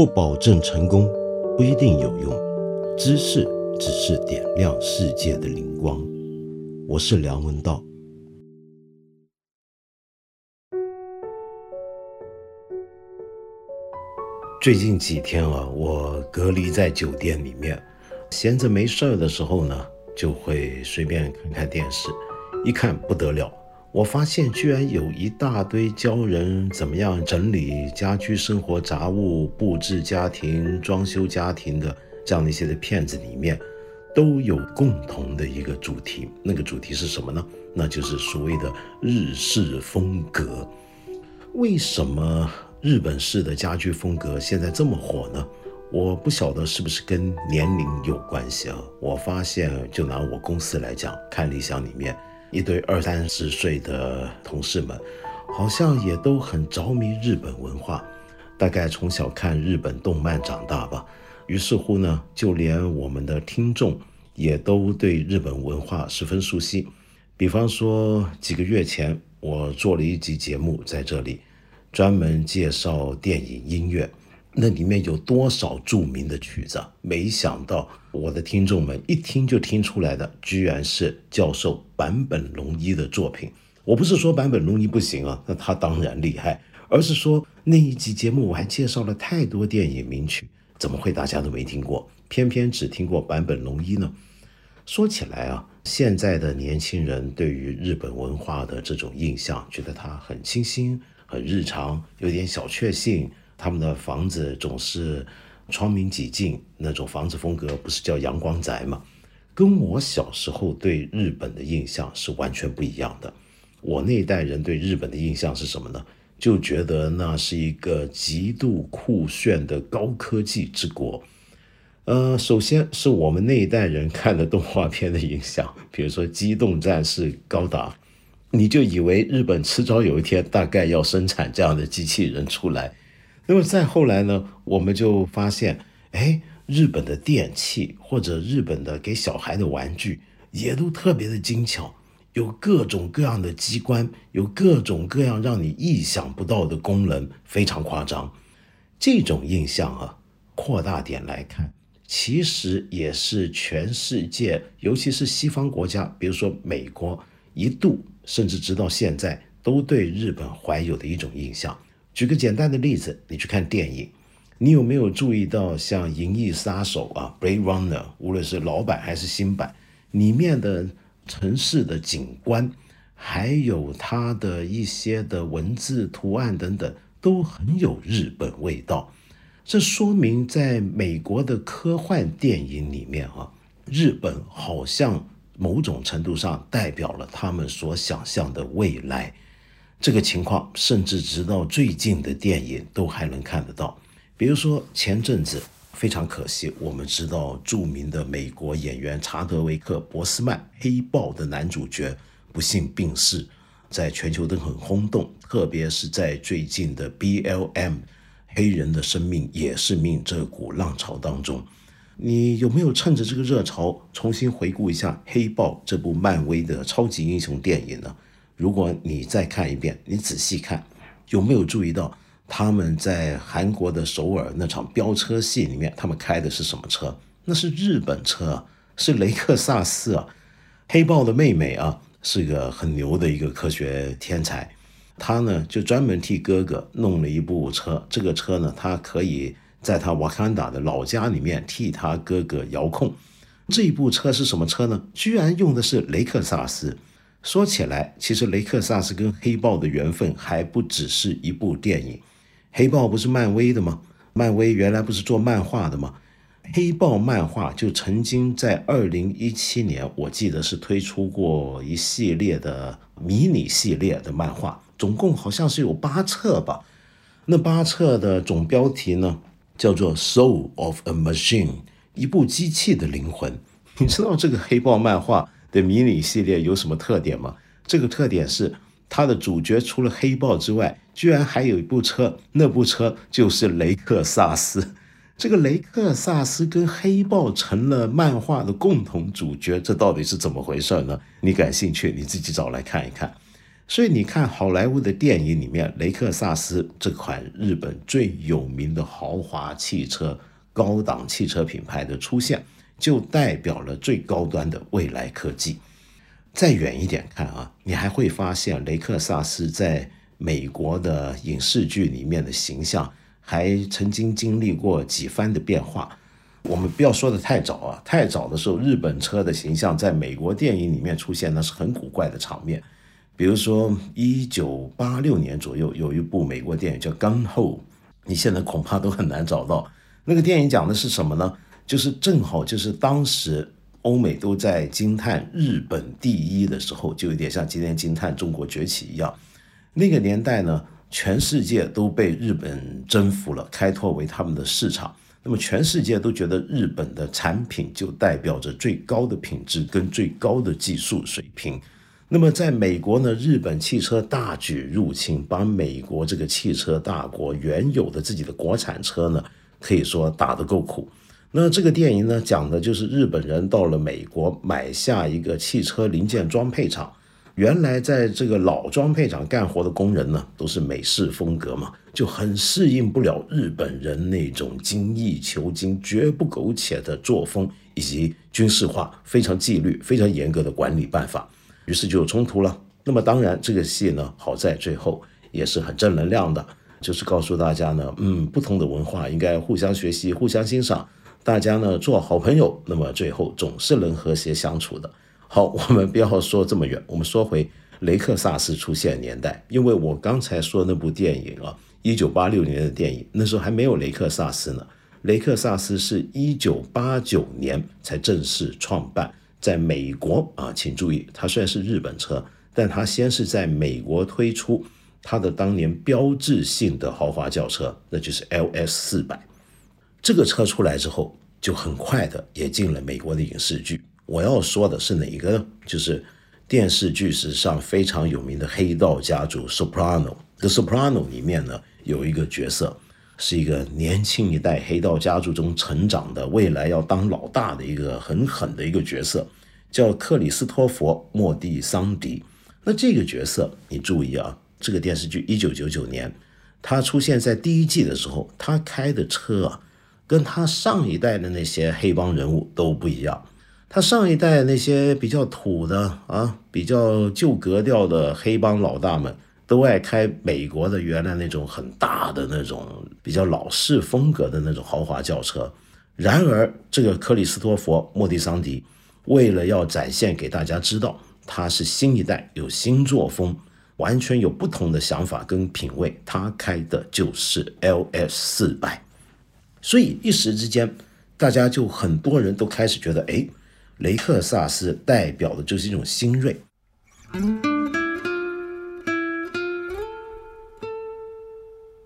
不保证成功，不一定有用。知识只是点亮世界的灵光。我是梁文道。最近几天啊，我隔离在酒店里面，闲着没事儿的时候呢，就会随便看看电视。一看不得了。我发现居然有一大堆教人怎么样整理家居生活杂物、布置家庭、装修家庭的这样的一些的片子里面，都有共同的一个主题。那个主题是什么呢？那就是所谓的日式风格。为什么日本式的家居风格现在这么火呢？我不晓得是不是跟年龄有关系啊。我发现，就拿我公司来讲，看理想里面。一堆二三十岁的同事们，好像也都很着迷日本文化，大概从小看日本动漫长大吧。于是乎呢，就连我们的听众也都对日本文化十分熟悉。比方说，几个月前我做了一集节目在这里，专门介绍电影音乐。那里面有多少著名的曲子？没想到我的听众们一听就听出来的，居然是教授坂本龙一的作品。我不是说坂本龙一不行啊，那他当然厉害，而是说那一集节目我还介绍了太多电影名曲，怎么会大家都没听过，偏偏只听过坂本龙一呢？说起来啊，现在的年轻人对于日本文化的这种印象，觉得它很清新、很日常，有点小确幸。他们的房子总是窗明几净，那种房子风格不是叫阳光宅吗？跟我小时候对日本的印象是完全不一样的。我那一代人对日本的印象是什么呢？就觉得那是一个极度酷炫的高科技之国。呃，首先是我们那一代人看的动画片的印象，比如说《机动战士高达》，你就以为日本迟早有一天大概要生产这样的机器人出来。那么再后来呢，我们就发现，哎，日本的电器或者日本的给小孩的玩具也都特别的精巧，有各种各样的机关，有各种各样让你意想不到的功能，非常夸张。这种印象啊，扩大点来看，其实也是全世界，尤其是西方国家，比如说美国，一度甚至直到现在都对日本怀有的一种印象。举个简单的例子，你去看电影，你有没有注意到像《银翼杀手》啊，《Blade Runner》，无论是老版还是新版，里面的城市的景观，还有它的一些的文字图案等等，都很有日本味道。这说明在美国的科幻电影里面啊，日本好像某种程度上代表了他们所想象的未来。这个情况甚至直到最近的电影都还能看得到，比如说前阵子非常可惜，我们知道著名的美国演员查德维克·博斯曼《黑豹》的男主角不幸病逝，在全球都很轰动，特别是在最近的 BLM 黑人的生命也是命这股浪潮当中，你有没有趁着这个热潮重新回顾一下《黑豹》这部漫威的超级英雄电影呢？如果你再看一遍，你仔细看，有没有注意到他们在韩国的首尔那场飙车戏里面，他们开的是什么车？那是日本车，是雷克萨斯啊。黑豹的妹妹啊，是个很牛的一个科学天才，她呢就专门替哥哥弄了一部车。这个车呢，他可以在他瓦坎达的老家里面替他哥哥遥控。这一部车是什么车呢？居然用的是雷克萨斯。说起来，其实雷克萨斯跟黑豹的缘分还不只是一部电影。黑豹不是漫威的吗？漫威原来不是做漫画的吗？黑豹漫画就曾经在二零一七年，我记得是推出过一系列的迷你系列的漫画，总共好像是有八册吧。那八册的总标题呢，叫做《Soul of a Machine》，一部机器的灵魂。你知道这个黑豹漫画？的迷你系列有什么特点吗？这个特点是它的主角除了黑豹之外，居然还有一部车，那部车就是雷克萨斯。这个雷克萨斯跟黑豹成了漫画的共同主角，这到底是怎么回事呢？你感兴趣，你自己找来看一看。所以你看好莱坞的电影里面，雷克萨斯这款日本最有名的豪华汽车、高档汽车品牌的出现，就代表了最高端的未来科技。再远一点看啊，你还会发现雷克萨斯在美国的影视剧里面的形象，还曾经经历过几番的变化。我们不要说的太早啊，太早的时候，日本车的形象在美国电影里面出现，那是很古怪的场面。比如说，一九八六年左右有一部美国电影叫《Gun Ho》，你现在恐怕都很难找到。那个电影讲的是什么呢？就是正好就是当时欧美都在惊叹日本第一的时候，就有点像今天惊叹中国崛起一样。那个年代呢，全世界都被日本征服了，开拓为他们的市场。那么全世界都觉得日本的产品就代表着最高的品质跟最高的技术水平。那么，在美国呢，日本汽车大举入侵，把美国这个汽车大国原有的自己的国产车呢，可以说打得够苦。那这个电影呢，讲的就是日本人到了美国买下一个汽车零件装配厂，原来在这个老装配厂干活的工人呢，都是美式风格嘛，就很适应不了日本人那种精益求精、绝不苟且的作风，以及军事化、非常纪律、非常严格的管理办法。于是就有冲突了。那么当然，这个戏呢，好在最后也是很正能量的，就是告诉大家呢，嗯，不同的文化应该互相学习、互相欣赏，大家呢做好朋友，那么最后总是能和谐相处的。好，我们不要说这么远，我们说回雷克萨斯出现年代，因为我刚才说那部电影啊，一九八六年的电影，那时候还没有雷克萨斯呢。雷克萨斯是一九八九年才正式创办。在美国啊，请注意，它虽然是日本车，但它先是在美国推出它的当年标志性的豪华轿车，那就是 LS 四百。这个车出来之后，就很快的也进了美国的影视剧。我要说的是哪一个呢？就是电视剧史上非常有名的黑道家族 Soprano。The Soprano 里面呢，有一个角色。是一个年轻一代黑道家族中成长的，未来要当老大的一个很狠的一个角色，叫克里斯托弗·莫蒂桑迪。那这个角色，你注意啊，这个电视剧一九九九年，他出现在第一季的时候，他开的车啊，跟他上一代的那些黑帮人物都不一样。他上一代那些比较土的啊，比较旧格调的黑帮老大们。都爱开美国的原来那种很大的那种比较老式风格的那种豪华轿车，然而这个克里斯托弗·莫迪桑迪为了要展现给大家知道他是新一代有新作风，完全有不同的想法跟品味，他开的就是 LS 四百，所以一时之间大家就很多人都开始觉得，哎，雷克萨斯代表的就是一种新锐。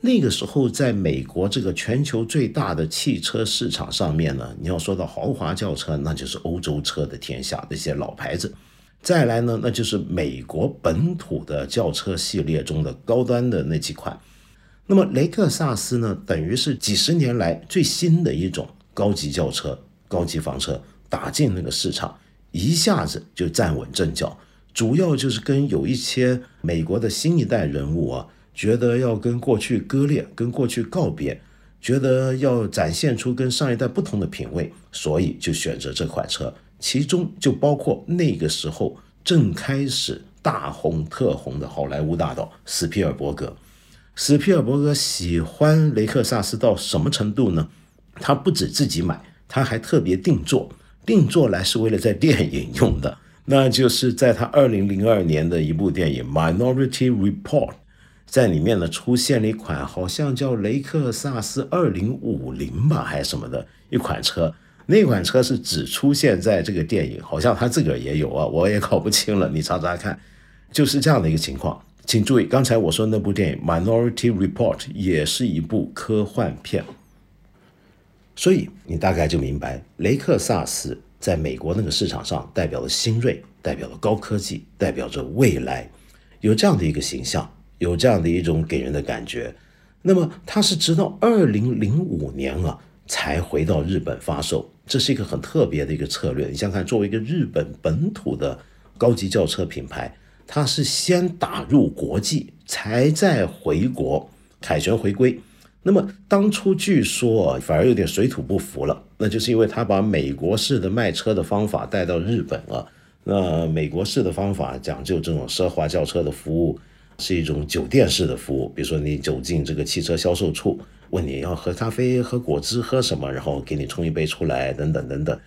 那个时候，在美国这个全球最大的汽车市场上面呢，你要说到豪华轿车，那就是欧洲车的天下，那些老牌子；再来呢，那就是美国本土的轿车系列中的高端的那几款。那么雷克萨斯呢，等于是几十年来最新的一种高级轿车、高级房车打进那个市场，一下子就站稳阵脚。主要就是跟有一些美国的新一代人物啊。觉得要跟过去割裂，跟过去告别，觉得要展现出跟上一代不同的品味，所以就选择这款车。其中就包括那个时候正开始大红特红的好莱坞大导斯皮尔伯格。斯皮尔伯格喜欢雷克萨斯到什么程度呢？他不止自己买，他还特别定做，定做来是为了在电影用的。那就是在他二零零二年的一部电影《Minority Report》。在里面呢，出现了一款好像叫雷克萨斯二零五零吧，还是什么的一款车。那款车是只出现在这个电影，好像他自个儿也有啊，我也搞不清了。你查查看，就是这样的一个情况。请注意，刚才我说那部电影《Minority Report》也是一部科幻片，所以你大概就明白，雷克萨斯在美国那个市场上代表了新锐，代表了高科技，代表着未来，有这样的一个形象。有这样的一种给人的感觉，那么它是直到二零零五年啊才回到日本发售，这是一个很特别的一个策略。你想看，作为一个日本本土的高级轿车品牌，他是先打入国际，才再回国凯旋回归。那么当初据说反而有点水土不服了，那就是因为他把美国式的卖车的方法带到日本了。那美国式的方法讲究这种奢华轿车的服务，是一种酒店式的服务。比如说你走进这个汽车销售处，问你要喝咖啡、喝果汁、喝什么，然后给你冲一杯出来，等等等等。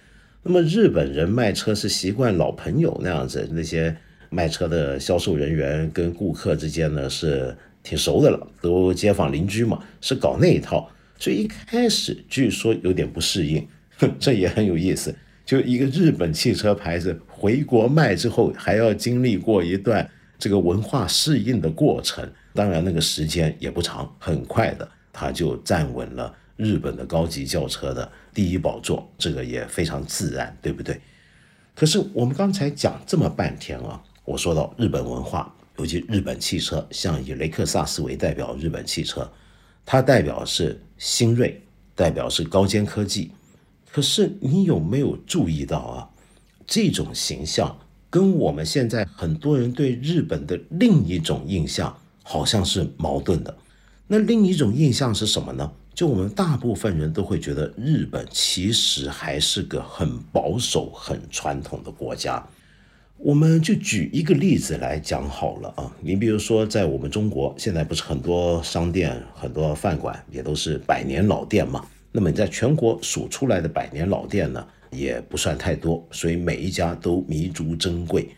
那么日本人卖车是习惯老朋友那样子，那些卖车的销售人员跟顾客之间呢是挺熟的了，都街坊邻居嘛，是搞那一套。所以一开始据说有点不适应，这也很有意思。就一个日本汽车牌子回国卖之后，还要经历过一段这个文化适应的过程。当然，那个时间也不长，很快的，他就站稳了日本的高级轿车的第一宝座，这个也非常自然，对不对？可是我们刚才讲这么半天啊，我说到日本文化，尤其日本汽车，像以雷克萨斯为代表，日本汽车，它代表是新锐，代表是高尖科技。可是你有没有注意到啊？这种形象跟我们现在很多人对日本的另一种印象好像是矛盾的。那另一种印象是什么呢？就我们大部分人都会觉得日本其实还是个很保守、很传统的国家。我们就举一个例子来讲好了啊。你比如说，在我们中国现在不是很多商店、很多饭馆也都是百年老店嘛？那么你在全国数出来的百年老店呢，也不算太多，所以每一家都弥足珍贵。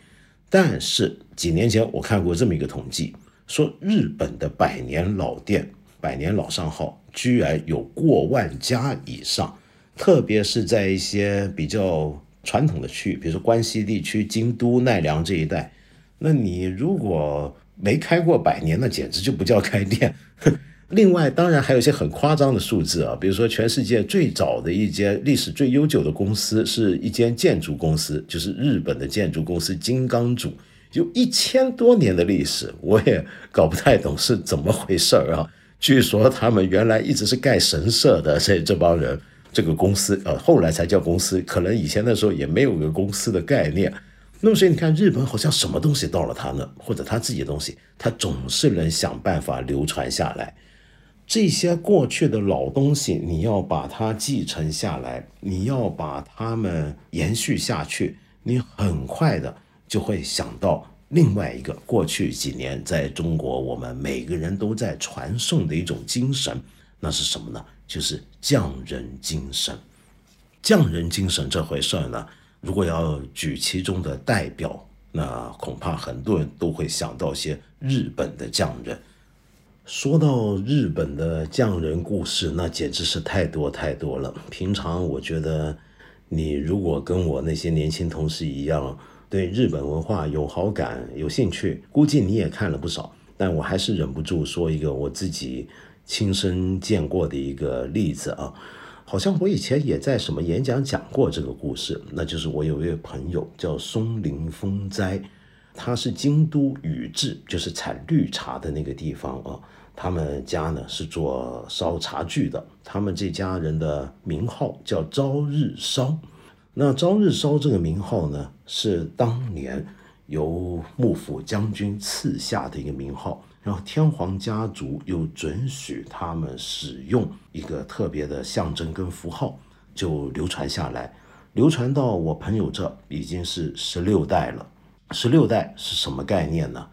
但是几年前我看过这么一个统计，说日本的百年老店、百年老商号居然有过万家以上，特别是在一些比较传统的区域，比如说关西地区、京都、奈良这一带，那你如果没开过百年，那简直就不叫开店。另外，当然还有一些很夸张的数字啊，比如说全世界最早的一间历史最悠久的公司是一间建筑公司，就是日本的建筑公司金刚组，有一千多年的历史，我也搞不太懂是怎么回事儿啊。据说他们原来一直是盖神社的这这帮人，这个公司呃后来才叫公司，可能以前的时候也没有个公司的概念。那么所以你看，日本好像什么东西到了他那，或者他自己的东西，他总是能想办法流传下来。这些过去的老东西，你要把它继承下来，你要把它们延续下去，你很快的就会想到另外一个过去几年在中国我们每个人都在传颂的一种精神，那是什么呢？就是匠人精神。匠人精神这回事儿呢，如果要举其中的代表，那恐怕很多人都会想到些日本的匠人。说到日本的匠人故事，那简直是太多太多了。平常我觉得，你如果跟我那些年轻同事一样，对日本文化有好感、有兴趣，估计你也看了不少。但我还是忍不住说一个我自己亲身见过的一个例子啊，好像我以前也在什么演讲讲过这个故事。那就是我有一位朋友叫松林丰斋，他是京都宇治，就是产绿茶的那个地方啊。他们家呢是做烧茶具的，他们这家人的名号叫朝日烧。那朝日烧这个名号呢，是当年由幕府将军赐下的一个名号，然后天皇家族又准许他们使用一个特别的象征跟符号，就流传下来，流传到我朋友这已经是十六代了。十六代是什么概念呢？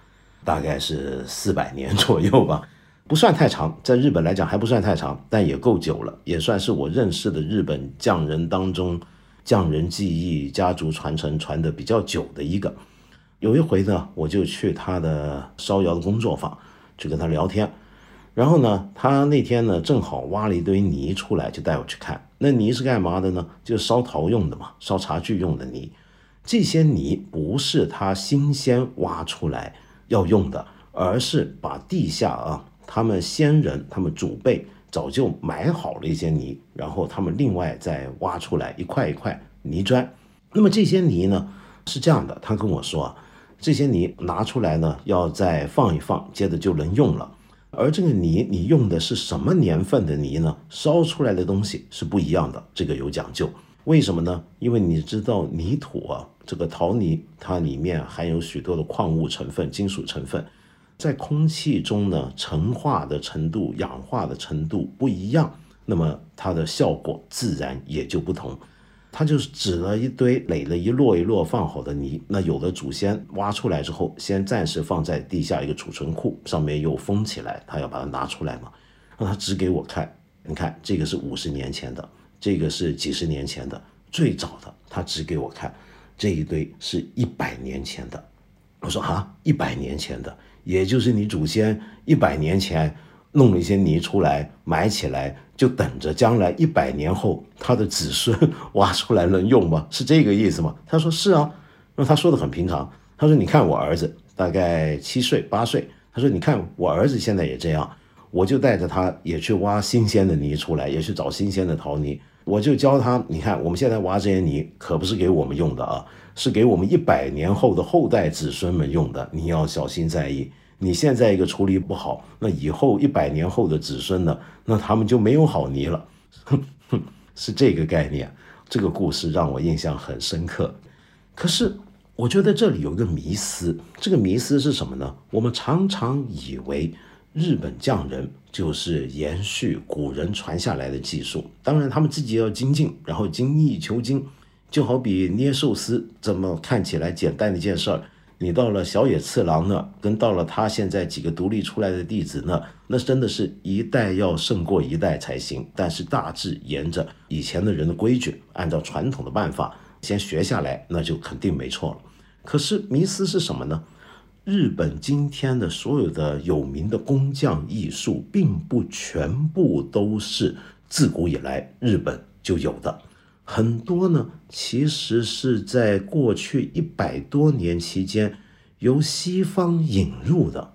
大概是四百年左右吧。不算太长，在日本来讲还不算太长，但也够久了，也算是我认识的日本匠人当中，匠人技艺家族传承传的比较久的一个。有一回呢，我就去他的烧窑的工作坊去跟他聊天，然后呢，他那天呢正好挖了一堆泥出来，就带我去看。那泥是干嘛的呢？就是烧陶用的嘛，烧茶具用的泥。这些泥不是他新鲜挖出来要用的，而是把地下啊。他们先人，他们祖辈早就埋好了一些泥，然后他们另外再挖出来一块一块泥砖。那么这些泥呢是这样的，他跟我说啊，这些泥拿出来呢要再放一放，接着就能用了。而这个泥你用的是什么年份的泥呢？烧出来的东西是不一样的，这个有讲究。为什么呢？因为你知道泥土啊，这个陶泥它里面含有许多的矿物成分、金属成分，在空气中呢，陈化的程度、氧化的程度不一样，那么它的效果自然也就不同。他就是指了一堆垒了一摞一摞放好的泥，那有的祖先挖出来之后，先暂时放在地下一个储存库，上面又封起来，他要把它拿出来嘛，让他指给我看，你看这个是五十年前的，这个是几十年前的，最早的他指给我看，这一堆是一百年前的，我说啊，一百年前的，也就是你祖先一百年前。弄了一些泥出来埋起来，就等着将来一百年后他的子孙挖出来能用吗？是这个意思吗？他说是啊，那他说的很平常。他说你看我儿子大概七岁八岁，他说你看我儿子现在也这样，我就带着他也去挖新鲜的泥出来，也去找新鲜的陶泥，我就教他，你看我们现在挖这些泥可不是给我们用的啊，是给我们一百年后的后代子孙们用的，你要小心在意。你现在一个处理不好，那以后一百年后的子孙呢？那他们就没有好泥了，是这个概念。这个故事让我印象很深刻。可是我觉得这里有一个迷思，这个迷思是什么呢？我们常常以为日本匠人就是延续古人传下来的技术，当然他们自己要精进，然后精益求精。就好比捏寿司，这么看起来简单的一件事儿。你到了小野次郎那，跟到了他现在几个独立出来的弟子那，那真的是一代要胜过一代才行。但是大致沿着以前的人的规矩，按照传统的办法先学下来，那就肯定没错了。可是迷思是什么呢？日本今天的所有的有名的工匠艺术，并不全部都是自古以来日本就有的。很多呢，其实是在过去一百多年期间由西方引入的，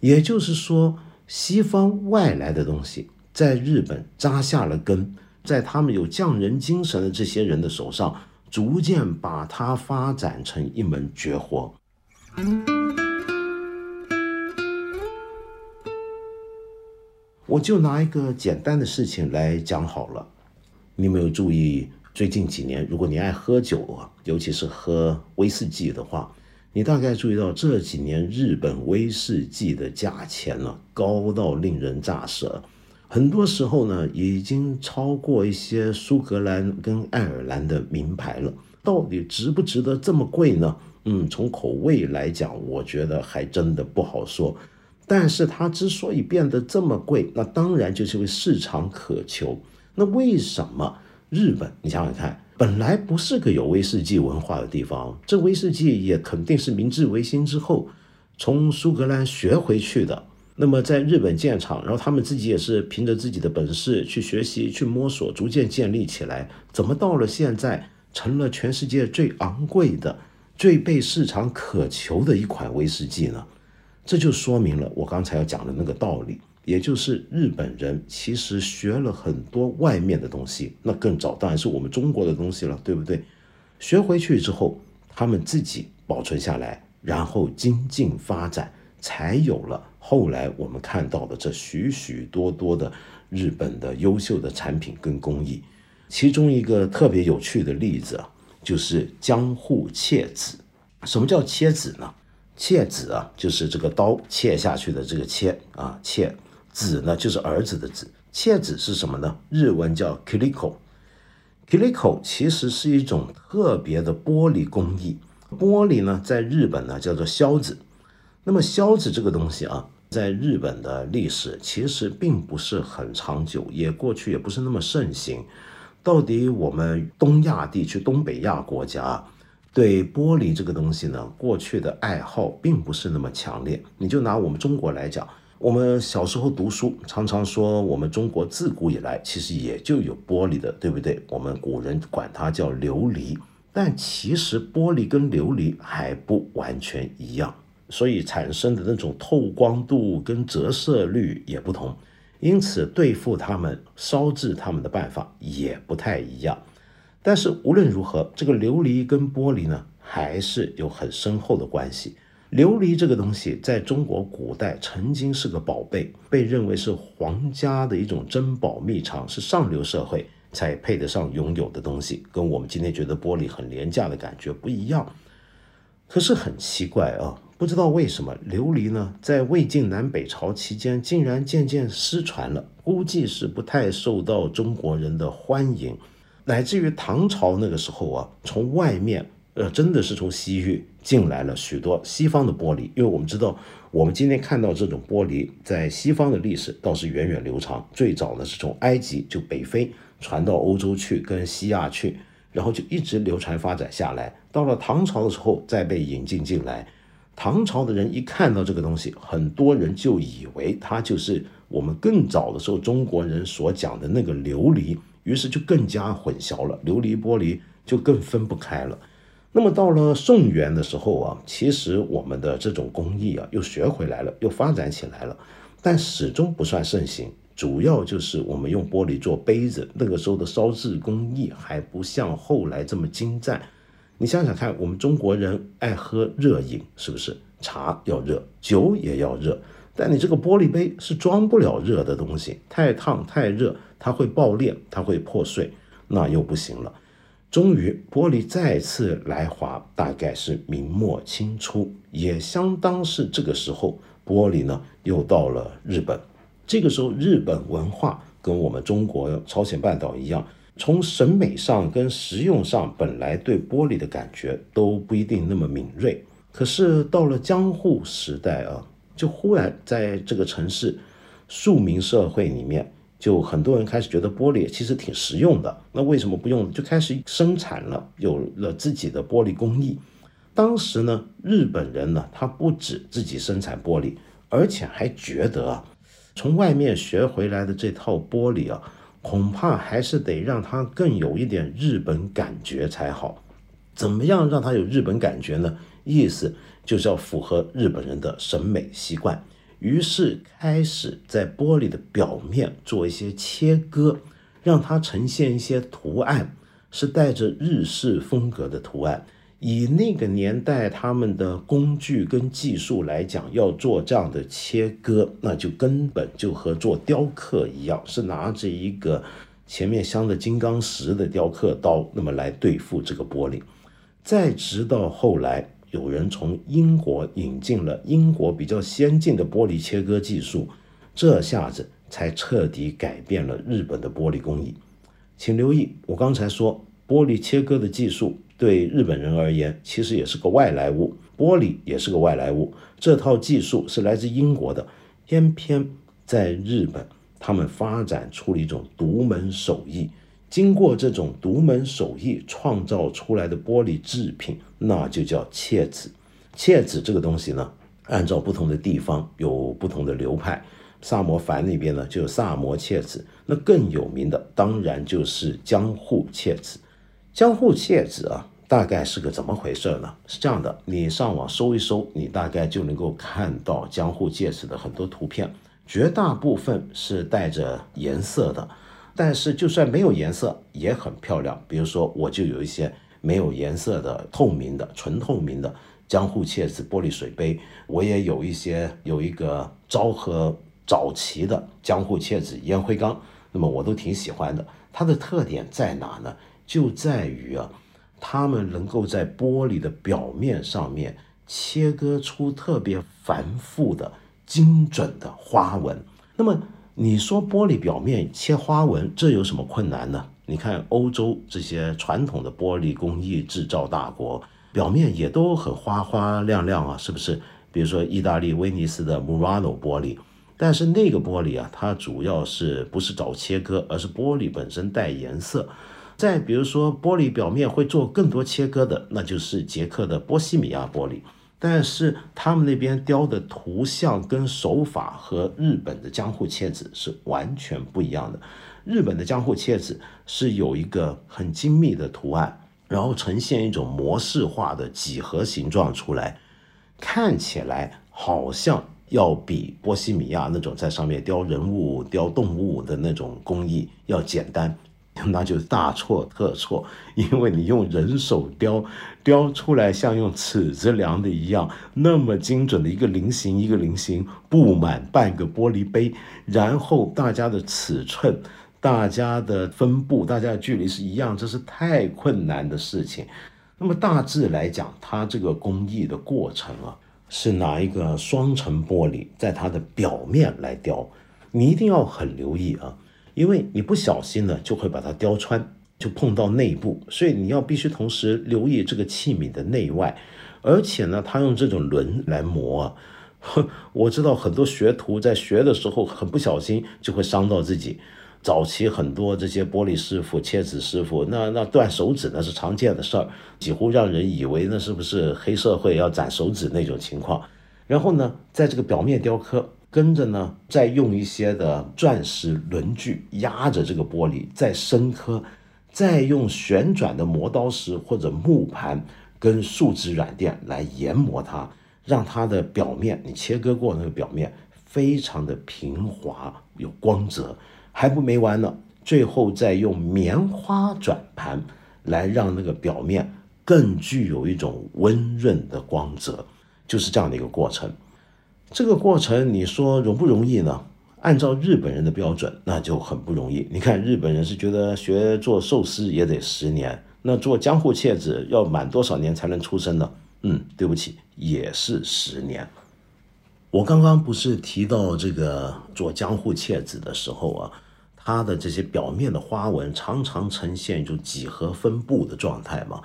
也就是说，西方外来的东西在日本扎下了根，在他们有匠人精神的这些人的手上，逐渐把它发展成一门绝活。我就拿一个简单的事情来讲好了，你没有注意？最近几年，如果你爱喝酒啊，尤其是喝威士忌的话，你大概注意到这几年日本威士忌的价钱呢高到令人咋舌，很多时候呢已经超过一些苏格兰跟爱尔兰的名牌了。到底值不值得这么贵呢？嗯，从口味来讲，我觉得还真的不好说。但是它之所以变得这么贵，那当然就是因为市场渴求。那为什么？日本，你想想看，本来不是个有威士忌文化的地方，这威士忌也肯定是明治维新之后从苏格兰学回去的。那么在日本建厂，然后他们自己也是凭着自己的本事去学习、去摸索，逐渐建立起来。怎么到了现在，成了全世界最昂贵的、最被市场渴求的一款威士忌呢？这就说明了我刚才要讲的那个道理。也就是日本人其实学了很多外面的东西，那更早当然是我们中国的东西了，对不对？学回去之后，他们自己保存下来，然后精进发展，才有了后来我们看到的这许许多多的日本的优秀的产品跟工艺。其中一个特别有趣的例子啊，就是江户切子。什么叫切子呢？切子啊，就是这个刀切下去的这个切啊，切。子呢，就是儿子的子。切子是什么呢？日文叫 kiriko。kiriko 其实是一种特别的玻璃工艺。玻璃呢，在日本呢叫做销子。那么销子这个东西啊，在日本的历史其实并不是很长久，也过去也不是那么盛行。到底我们东亚地区、东北亚国家对玻璃这个东西呢，过去的爱好并不是那么强烈。你就拿我们中国来讲。我们小时候读书，常常说我们中国自古以来其实也就有玻璃的，对不对？我们古人管它叫琉璃，但其实玻璃跟琉璃还不完全一样，所以产生的那种透光度跟折射率也不同，因此对付它们、烧制它们的办法也不太一样。但是无论如何，这个琉璃跟玻璃呢，还是有很深厚的关系。琉璃这个东西在中国古代曾经是个宝贝，被认为是皇家的一种珍宝秘藏，是上流社会才配得上拥有的东西，跟我们今天觉得玻璃很廉价的感觉不一样。可是很奇怪啊，不知道为什么琉璃呢，在魏晋南北朝期间，竟然渐渐失传了，估计是不太受到中国人的欢迎，乃至于唐朝那个时候啊，从外面。呃，真的是从西域进来了许多西方的玻璃，因为我们知道，我们今天看到这种玻璃在西方的历史倒是源远流长。最早呢是从埃及就北非传到欧洲去，跟西亚去，然后就一直流传发展下来。到了唐朝的时候再被引进进来。唐朝的人一看到这个东西，很多人就以为它就是我们更早的时候中国人所讲的那个琉璃，于是就更加混淆了，琉璃玻璃就更分不开了。那么到了宋元的时候啊，其实我们的这种工艺啊又学回来了，又发展起来了，但始终不算盛行。主要就是我们用玻璃做杯子，那个时候的烧制工艺还不像后来这么精湛。你想想看，我们中国人爱喝热饮，是不是？茶要热，酒也要热，但你这个玻璃杯是装不了热的东西，太烫太热，它会爆裂，它会破碎，那又不行了。终于，玻璃再次来华，大概是明末清初，也相当是这个时候，玻璃呢又到了日本。这个时候，日本文化跟我们中国朝鲜半岛一样，从审美上跟实用上，本来对玻璃的感觉都不一定那么敏锐。可是到了江户时代啊，就忽然在这个城市庶民社会里面。就很多人开始觉得玻璃其实挺实用的，那为什么不用？就开始生产了，有了自己的玻璃工艺。当时呢，日本人呢，他不止自己生产玻璃，而且还觉得啊，从外面学回来的这套玻璃啊，恐怕还是得让它更有一点日本感觉才好。怎么样让它有日本感觉呢？意思就是要符合日本人的审美习惯。于是开始在玻璃的表面做一些切割，让它呈现一些图案，是带着日式风格的图案。以那个年代他们的工具跟技术来讲，要做这样的切割，那就根本就和做雕刻一样，是拿着一个前面镶的金刚石的雕刻刀，那么来对付这个玻璃。再直到后来。有人从英国引进了英国比较先进的玻璃切割技术，这下子才彻底改变了日本的玻璃工艺。请留意，我刚才说玻璃切割的技术对日本人而言其实也是个外来物，玻璃也是个外来物。这套技术是来自英国的，偏偏在日本，他们发展出了一种独门手艺。经过这种独门手艺创造出来的玻璃制品，那就叫切子。切子这个东西呢，按照不同的地方有不同的流派。萨摩藩那边呢，就萨摩切子。那更有名的当然就是江户切子。江户切子啊，大概是个怎么回事呢？是这样的，你上网搜一搜，你大概就能够看到江户切子的很多图片，绝大部分是带着颜色的。但是就算没有颜色也很漂亮，比如说我就有一些没有颜色的透明的纯透明的江户切子玻璃水杯，我也有一些有一个昭和早期的江户切子烟灰缸，那么我都挺喜欢的。它的特点在哪呢？就在于啊，它们能够在玻璃的表面上面切割出特别繁复的精准的花纹，那么。你说玻璃表面切花纹，这有什么困难呢？你看欧洲这些传统的玻璃工艺制造大国，表面也都很花花亮亮啊，是不是？比如说意大利威尼斯的 Murano 玻璃，但是那个玻璃啊，它主要是不是找切割，而是玻璃本身带颜色。再比如说玻璃表面会做更多切割的，那就是捷克的波西米亚玻璃。但是他们那边雕的图像跟手法和日本的江户切子是完全不一样的。日本的江户切子是有一个很精密的图案，然后呈现一种模式化的几何形状出来，看起来好像要比波西米亚那种在上面雕人物、雕动物的那种工艺要简单。那就大错特错，因为你用人手雕，雕出来像用尺子量的一样，那么精准的一个菱形一个菱形布满半个玻璃杯，然后大家的尺寸，大家的分布、大家的距离是一样，这是太困难的事情。那么大致来讲，它这个工艺的过程啊，是拿一个双层玻璃在它的表面来雕，你一定要很留意啊，因为你不小心呢，就会把它雕穿，就碰到内部，所以你要必须同时留意这个器皿的内外，而且呢，他用这种轮来磨，我知道很多学徒在学的时候很不小心就会伤到自己。早期很多这些玻璃师傅、切纸师傅，那那断手指那是常见的事儿，几乎让人以为那是不是黑社会要斩手指那种情况。然后呢，在这个表面雕刻，跟着呢再用一些的钻石轮具压着这个玻璃，再深刻，再用旋转的磨刀石或者木盘跟树脂软垫来研磨它，让它的表面你切割过那个表面非常的平滑有光泽。还不没完呢，最后再用棉花转盘来让那个表面更具有一种温润的光泽，就是这样的一个过程。这个过程你说容不容易呢？按照日本人的标准，那就很不容易。你看日本人是觉得学做寿司也得十年，那做江户切子要满多少年才能出生呢？嗯，对不起，也是十年。我刚刚不是提到这个做江户切子的时候啊。它的这些表面的花纹常常呈现一种几何分布的状态嘛？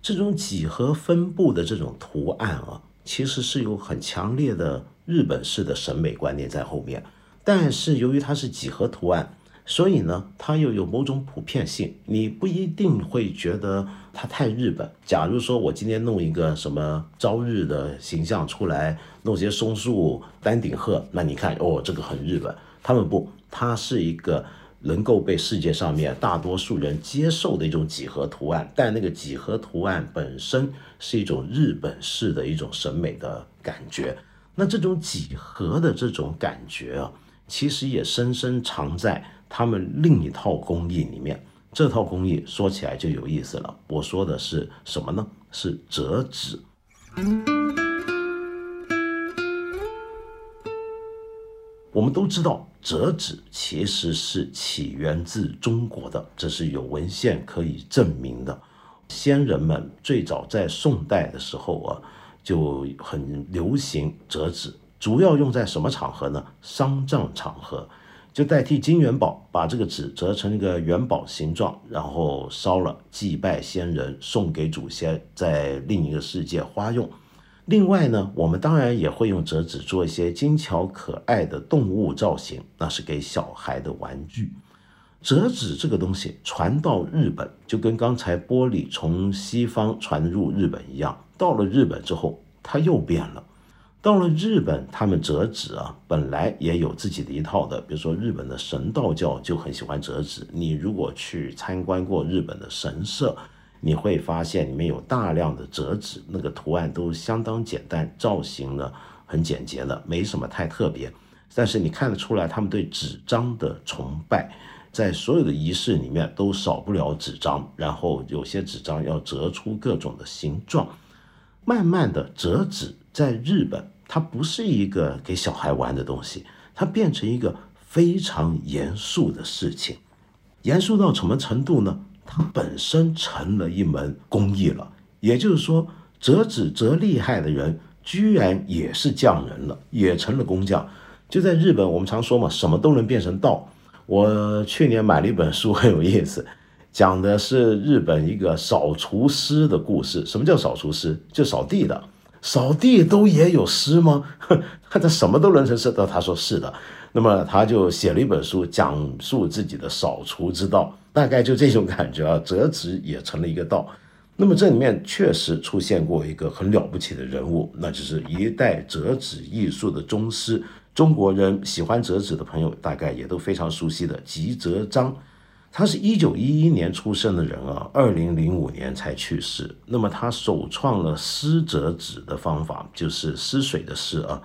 这种几何分布的这种图案啊，其实是有很强烈的日本式的审美观念在后面。但是由于它是几何图案，所以呢，它又有某种普遍性，你不一定会觉得它太日本。假如说我今天弄一个什么朝日的形象出来，弄些松树、丹顶鹤，那你看哦，这个很日本。他们不，它是一个。能够被世界上面大多数人接受的一种几何图案，但那个几何图案本身是一种日本式的一种审美的感觉。那这种几何的这种感觉啊，其实也深深藏在他们另一套工艺里面。这套工艺说起来就有意思了。我说的是什么呢？是折纸。我们都知道，折纸其实是起源自中国的，这是有文献可以证明的。先人们最早在宋代的时候啊，就很流行折纸，主要用在什么场合呢？丧葬场合，就代替金元宝，把这个纸折成一个元宝形状，然后烧了，祭拜先人，送给祖先，在另一个世界花用。另外呢，我们当然也会用折纸做一些精巧可爱的动物造型，那是给小孩的玩具。折纸这个东西传到日本，就跟刚才玻璃从西方传入日本一样，到了日本之后，它又变了。到了日本，他们折纸啊，本来也有自己的一套的，比如说日本的神道教就很喜欢折纸。你如果去参观过日本的神社，你会发现里面有大量的折纸，那个图案都相当简单，造型呢很简洁的，没什么太特别。但是你看得出来，他们对纸张的崇拜，在所有的仪式里面都少不了纸张。然后有些纸张要折出各种的形状。慢慢的，折纸在日本，它不是一个给小孩玩的东西，它变成一个非常严肃的事情。严肃到什么程度呢？它本身成了一门工艺了，也就是说，折纸折厉害的人，居然也是匠人了，也成了工匠。就在日本，我们常说嘛，什么都能变成道。我去年买了一本书，很有意思，讲的是日本一个扫除师的故事。什么叫扫除师？就扫地的，扫地都也有诗吗？他这什么都能成诗的？他说是的。那么他就写了一本书，讲述自己的扫除之道。大概就这种感觉啊，折纸也成了一个道。那么这里面确实出现过一个很了不起的人物，那就是一代折纸艺术的宗师。中国人喜欢折纸的朋友，大概也都非常熟悉的吉泽章。他是一九一一年出生的人啊，二零零五年才去世。那么他首创了湿折纸的方法，就是湿水的湿啊。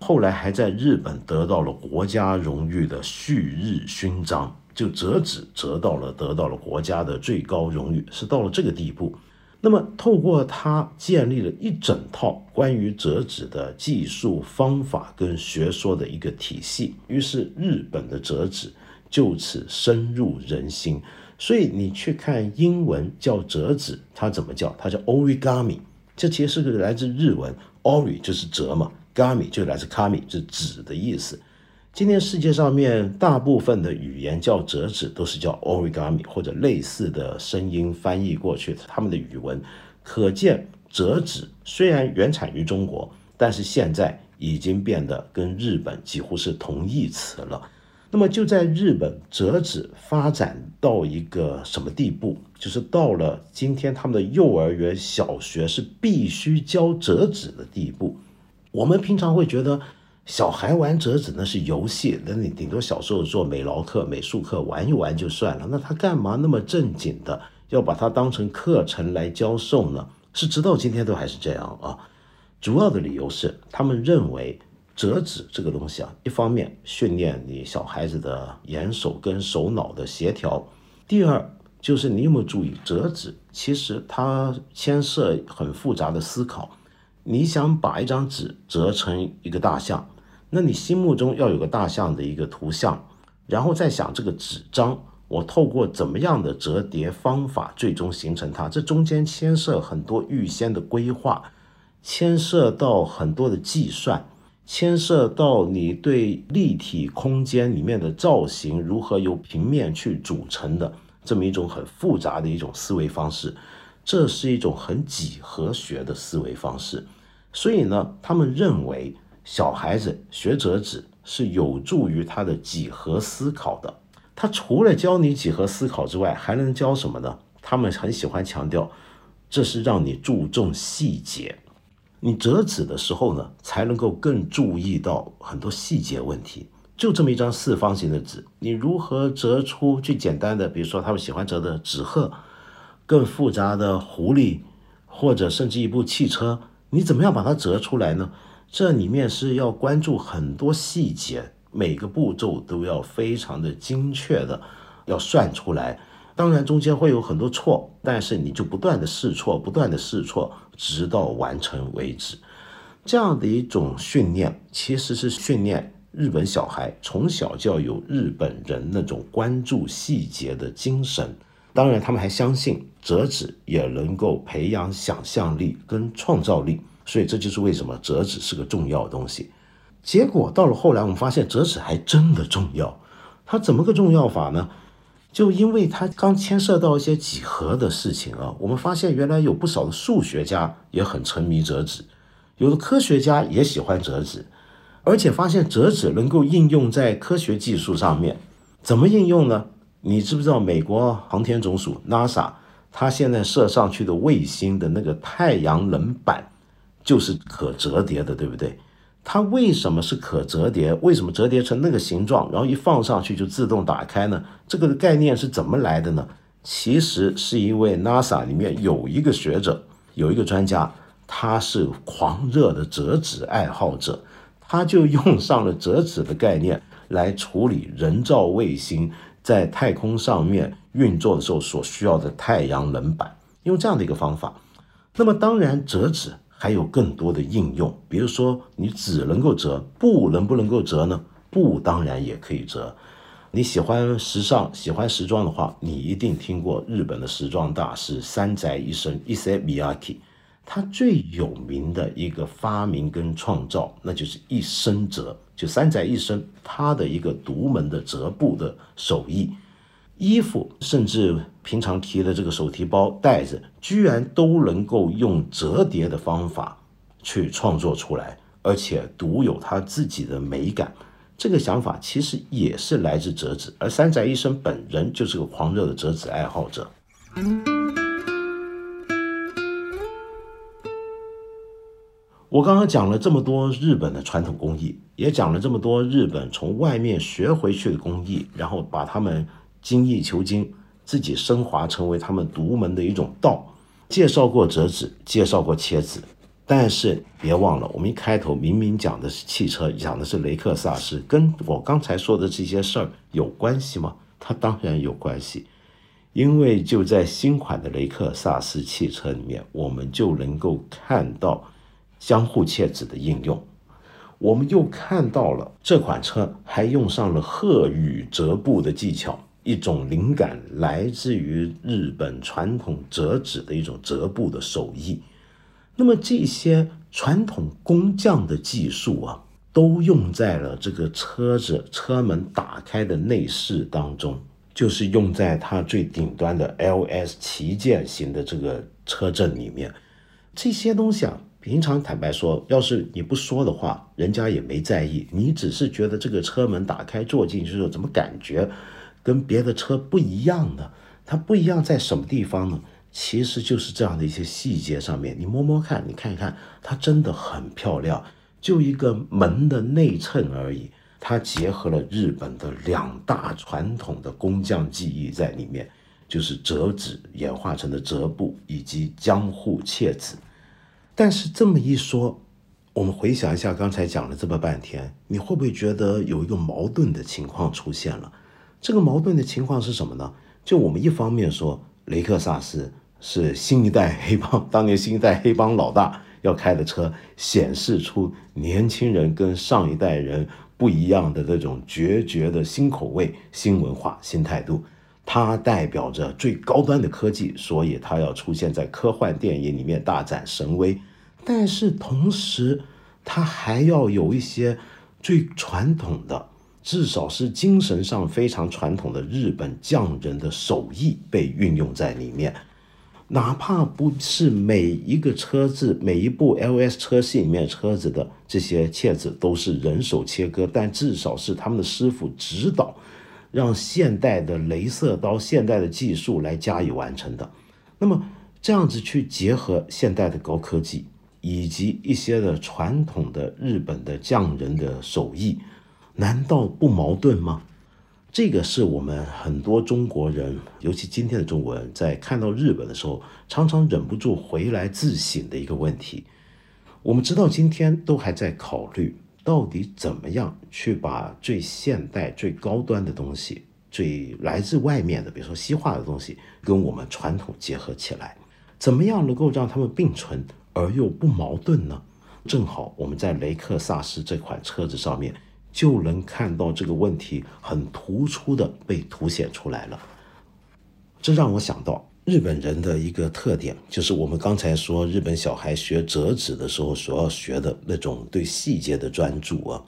后来还在日本得到了国家荣誉的旭日勋章。就折纸折到了，得到了国家的最高荣誉，是到了这个地步。那么，透过他建立了一整套关于折纸的技术方法跟学说的一个体系，于是日本的折纸就此深入人心。所以你去看英文叫折纸，它怎么叫？它叫 origami。这其实是个来自日文，ori 就是折嘛，gami 就来自 kami，是纸的意思。今天世界上面大部分的语言叫折纸，都是叫 origami 或者类似的声音翻译过去，他们的语文。可见折纸虽然原产于中国，但是现在已经变得跟日本几乎是同义词了。那么就在日本，折纸发展到一个什么地步？就是到了今天，他们的幼儿园、小学是必须教折纸的地步。我们平常会觉得小孩玩折纸那是游戏，那你顶多小时候做美劳课、美术课玩一玩就算了。那他干嘛那么正经的要把它当成课程来教授呢？是直到今天都还是这样啊？主要的理由是他们认为。折纸这个东西啊，一方面训练你小孩子的眼手跟手脑的协调，第二就是你有没有注意，折纸其实它牵涉很复杂的思考。你想把一张纸折成一个大象，那你心目中要有个大象的一个图像，然后再想这个纸张，我透过怎么样的折叠方法，最终形成它，这中间牵涉很多预先的规划，牵涉到很多的计算。牵涉到你对立体空间里面的造型如何由平面去组成的这么一种很复杂的一种思维方式，这是一种很几何学的思维方式。所以呢，他们认为小孩子学折纸是有助于他的几何思考的。他除了教你几何思考之外，还能教什么呢？他们很喜欢强调，这是让你注重细节。你折纸的时候呢，才能够更注意到很多细节问题。就这么一张四方形的纸，你如何折出最简单的？比如说他们喜欢折的纸鹤，更复杂的狐狸，或者甚至一部汽车，你怎么样把它折出来呢？这里面是要关注很多细节，每个步骤都要非常的精确的，要算出来。当然，中间会有很多错，但是你就不断的试错，不断的试错，直到完成为止。这样的一种训练，其实是训练日本小孩从小就要有日本人那种关注细节的精神。当然，他们还相信折纸也能够培养想象力跟创造力，所以这就是为什么折纸是个重要东西。结果到了后来，我们发现折纸还真的重要。它怎么个重要法呢？就因为它刚牵涉到一些几何的事情啊，我们发现原来有不少的数学家也很沉迷折纸，有的科学家也喜欢折纸，而且发现折纸能够应用在科学技术上面。怎么应用呢？你知不知道美国航天总署 NASA 它现在射上去的卫星的那个太阳能板就是可折叠的，对不对？它为什么是可折叠？为什么折叠成那个形状，然后一放上去就自动打开呢？这个概念是怎么来的呢？其实是因为 NASA 里面有一个学者，有一个专家，他是狂热的折纸爱好者，他就用上了折纸的概念来处理人造卫星在太空上面运作的时候所需要的太阳能板，用这样的一个方法。那么当然折纸。还有更多的应用，比如说你纸能够折，布能不能够折呢？布当然也可以折。你喜欢时尚、喜欢时装的话，你一定听过日本的时装大师山宅一生 （Issey Miyake）。他最有名的一个发明跟创造，那就是一生折，就山宅一生他的一个独门的折布的手艺。衣服，甚至平常提的这个手提包、袋子，居然都能够用折叠的方法去创作出来，而且独有他自己的美感。这个想法其实也是来自折纸，而三宅一生本人就是个狂热的折纸爱好者。我刚刚讲了这么多日本的传统工艺，也讲了这么多日本从外面学回去的工艺，然后把他们。精益求精，自己升华成为他们独门的一种道。介绍过折纸，介绍过切纸，但是别忘了，我们一开头明明讲的是汽车，讲的是雷克萨斯，跟我刚才说的这些事儿有关系吗？它当然有关系，因为就在新款的雷克萨斯汽车里面，我们就能够看到相互切纸的应用。我们又看到了这款车还用上了鹤羽折布的技巧，一种灵感来自于日本传统折纸的一种折布的手艺。那么这些传统工匠的技术啊，都用在了这个车子车门打开的内饰当中，就是用在它最顶端的 LS 旗舰型的这个车阵里面。这些东西啊。平常坦白说，要是你不说的话，人家也没在意。你只是觉得这个车门打开坐进去时候，怎么感觉跟别的车不一样的？它不一样在什么地方呢？其实就是这样的一些细节上面，你摸摸看，你看一看，它真的很漂亮。就一个门的内衬而已，它结合了日本的两大传统的工匠技艺在里面，就是折纸演化成的折布以及江户切子。但是这么一说，我们回想一下刚才讲了这么半天，你会不会觉得有一个矛盾的情况出现了？这个矛盾的情况是什么呢？就我们一方面说雷克萨斯是新一代黑帮，当年新一代黑帮老大要开的车，显示出年轻人跟上一代人不一样的这种决绝的新口味、新文化、新态度。它代表着最高端的科技，所以它要出现在科幻电影里面大展神威。但是同时，它还要有一些最传统的，至少是精神上非常传统的日本匠人的手艺被运用在里面。哪怕不是每一个车子、每一部 LS 车系里面车子的这些切子都是人手切割，但至少是他们的师傅指导。让现代的镭射刀、现代的技术来加以完成的，那么这样子去结合现代的高科技，以及一些的传统的日本的匠人的手艺，难道不矛盾吗？这个是我们很多中国人，尤其今天的中国人在看到日本的时候，常常忍不住回来自省的一个问题。我们直到今天都还在考虑。到底怎么样去把最现代、最高端的东西、最来自外面的，比如说西化的东西，跟我们传统结合起来？怎么样能够让它们并存而又不矛盾呢？正好我们在雷克萨斯这款车子上面就能看到这个问题很突出的被凸显出来了。这让我想到。日本人的一个特点，就是我们刚才说日本小孩学折纸的时候所要学的那种对细节的专注啊。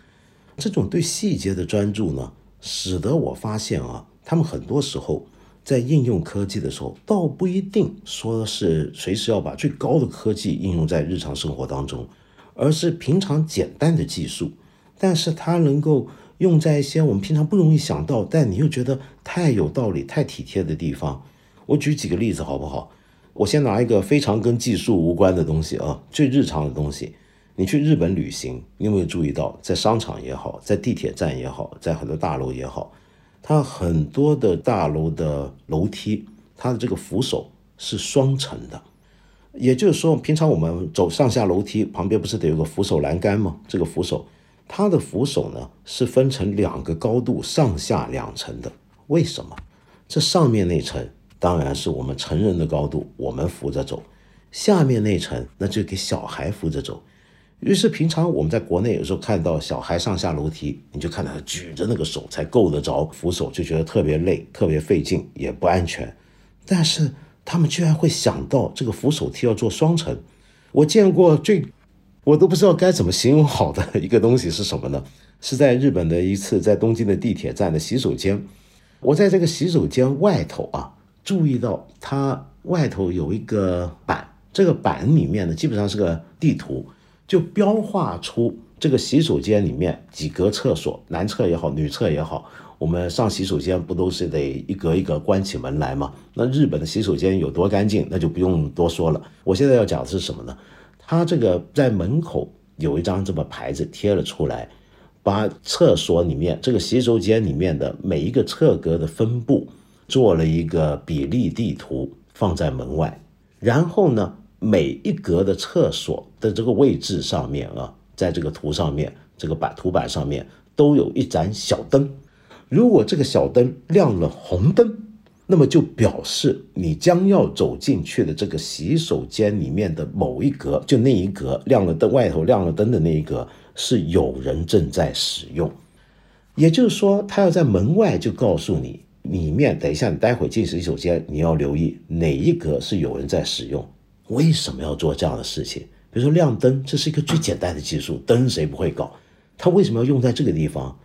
这种对细节的专注呢，使得我发现啊，他们很多时候在应用科技的时候，倒不一定说是随时要把最高的科技应用在日常生活当中，而是平常简单的技术，但是它能够用在一些我们平常不容易想到，但你又觉得太有道理、太体贴的地方。我举几个例子好不好？我先拿一个非常跟技术无关的东西啊，最日常的东西。你去日本旅行，你有没有注意到，在商场也好，在地铁站也好，在很多大楼也好，它很多的大楼的楼梯，它的这个扶手是双层的。也就是说，平常我们走上下楼梯，旁边不是得有个扶手栏杆吗？这个扶手，它的扶手呢是分成两个高度，上下两层的。为什么？这上面那层。当然是我们成人的高度，我们扶着走，下面那层那就给小孩扶着走。于是平常我们在国内有时候看到小孩上下楼梯，你就看到他举着那个手才够得着扶手，就觉得特别累、特别费劲，也不安全。但是他们居然会想到这个扶手梯要做双层。我见过最，我都不知道该怎么形容好的一个东西是什么呢？是在日本的一次在东京的地铁站的洗手间，我在这个洗手间外头啊。注意到它外头有一个板，这个板里面呢，基本上是个地图，就标画出这个洗手间里面几格厕所，男厕也好，女厕也好。我们上洗手间不都是得一格一格关起门来吗？那日本的洗手间有多干净，那就不用多说了。我现在要讲的是什么呢？它这个在门口有一张这么牌子贴了出来，把厕所里面这个洗手间里面的每一个厕格的分布。做了一个比例地图放在门外，然后呢，每一格的厕所的这个位置上面啊，在这个图上面，这个板图板上面都有一盏小灯。如果这个小灯亮了红灯，那么就表示你将要走进去的这个洗手间里面的某一格，就那一格亮了灯，外头亮了灯的那一格，是有人正在使用。也就是说，他要在门外就告诉你，里面等一下你待会进洗手间，你要留意哪一格是有人在使用。为什么要做这样的事情？比如说亮灯，这是一个最简单的技术，灯谁不会搞？他为什么要用在这个地方？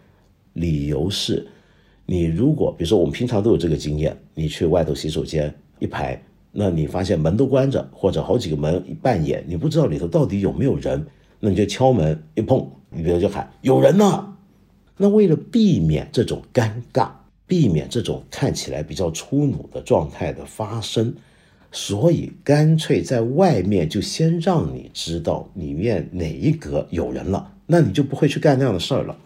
理由是，你如果比如说我们平常都有这个经验，你去外头洗手间一排，那你发现门都关着，或者好几个门半掩，你不知道里头到底有没有人，那你就敲门一碰，里头就喊有人呢。那为了避免这种尴尬，避免这种看起来比较粗鲁的状态的发生，所以干脆在外面就先让你知道里面哪一格有人了，那你就不会去干那样的事儿了。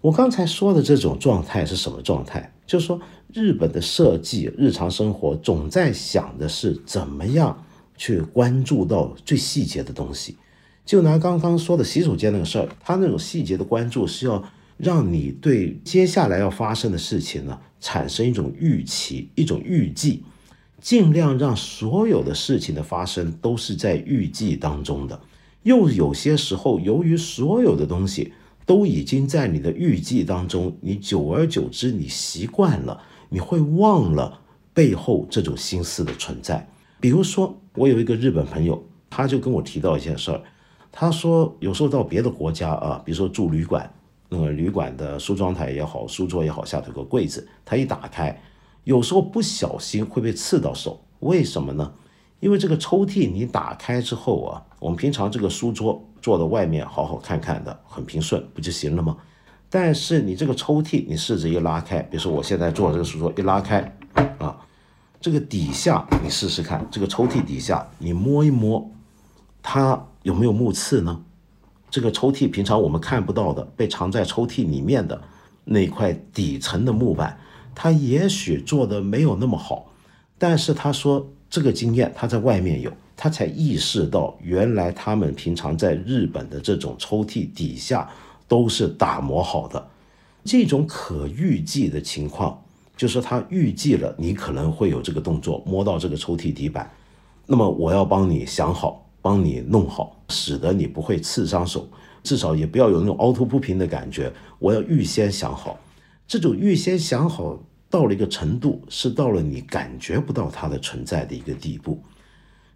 我刚才说的这种状态是什么状态？就是说日本的设计日常生活总在想的是怎么样去关注到最细节的东西。就拿刚刚说的洗手间那个事儿，他那种细节的关注是要。让你对接下来要发生的事情呢产生一种预期、一种预计，尽量让所有的事情的发生都是在预计当中的。又有些时候，由于所有的东西都已经在你的预计当中，你久而久之你习惯了，你会忘了背后这种心思的存在。比如说，我有一个日本朋友，他就跟我提到一件事儿，他说有时候到别的国家啊，比如说住旅馆。那个旅馆的梳妆台也好，书桌也好，下头有个柜子，他一打开，有时候不小心会被刺到手。为什么呢？因为这个抽屉你打开之后啊，我们平常这个书桌坐在外面好好看看的，很平顺，不就行了吗？但是你这个抽屉，你试着一拉开，比如说我现在坐这个书桌一拉开，啊，这个底下你试试看，这个抽屉底下你摸一摸，它有没有木刺呢？这个抽屉平常我们看不到的，被藏在抽屉里面的那块底层的木板，它也许做的没有那么好，但是他说这个经验他在外面有，他才意识到原来他们平常在日本的这种抽屉底下都是打磨好的，这种可预计的情况，就是他预计了你可能会有这个动作，摸到这个抽屉底板，那么我要帮你想好。帮你弄好，使得你不会刺伤手，至少也不要有那种凹凸不平的感觉。我要预先想好，这种预先想好到了一个程度，是到了你感觉不到它的存在的一个地步。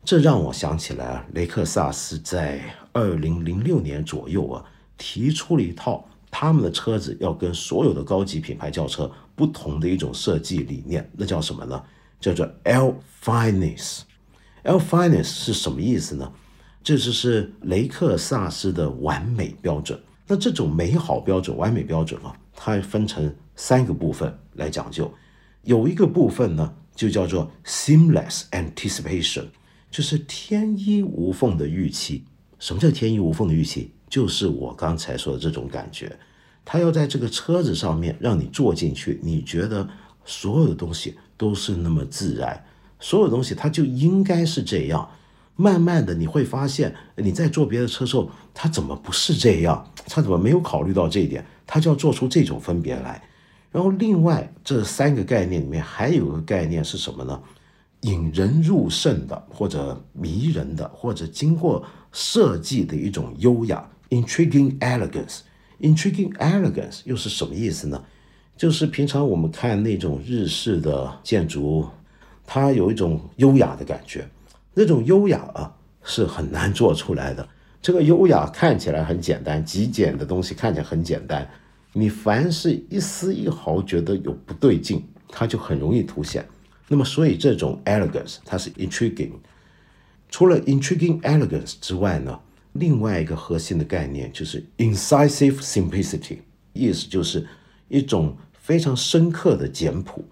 这让我想起来啊，雷克萨斯在二零零六年左右啊，提出了一套他们的车子要跟所有的高级品牌轿车不同的一种设计理念，那叫什么呢？叫做 L Fineness。L fineness 是什么意思呢？这就是雷克萨斯的完美标准。那这种美好标准、完美标准啊，它分成三个部分来讲究。有一个部分呢，就叫做 seamless anticipation，就是天衣无缝的预期。什么叫天衣无缝的预期？就是我刚才说的这种感觉。它要在这个车子上面让你坐进去，你觉得所有的东西都是那么自然。所有东西它就应该是这样，慢慢的你会发现，你在坐别的车时候，它怎么不是这样？它怎么没有考虑到这一点？它就要做出这种分别来。然后另外这三个概念里面还有个概念是什么呢？引人入胜的，或者迷人的，或者经过设计的一种优雅，intriguing elegance。intriguing elegance 又是什么意思呢？就是平常我们看那种日式的建筑。它有一种优雅的感觉，那种优雅啊是很难做出来的。这个优雅看起来很简单，极简的东西看起来很简单，你凡是一丝一毫觉得有不对劲，它就很容易凸显。那么，所以这种 elegance 它是 intriguing。除了 intriguing elegance 之外呢，另外一个核心的概念就是 incisive simplicity，意思就是一种非常深刻的简朴。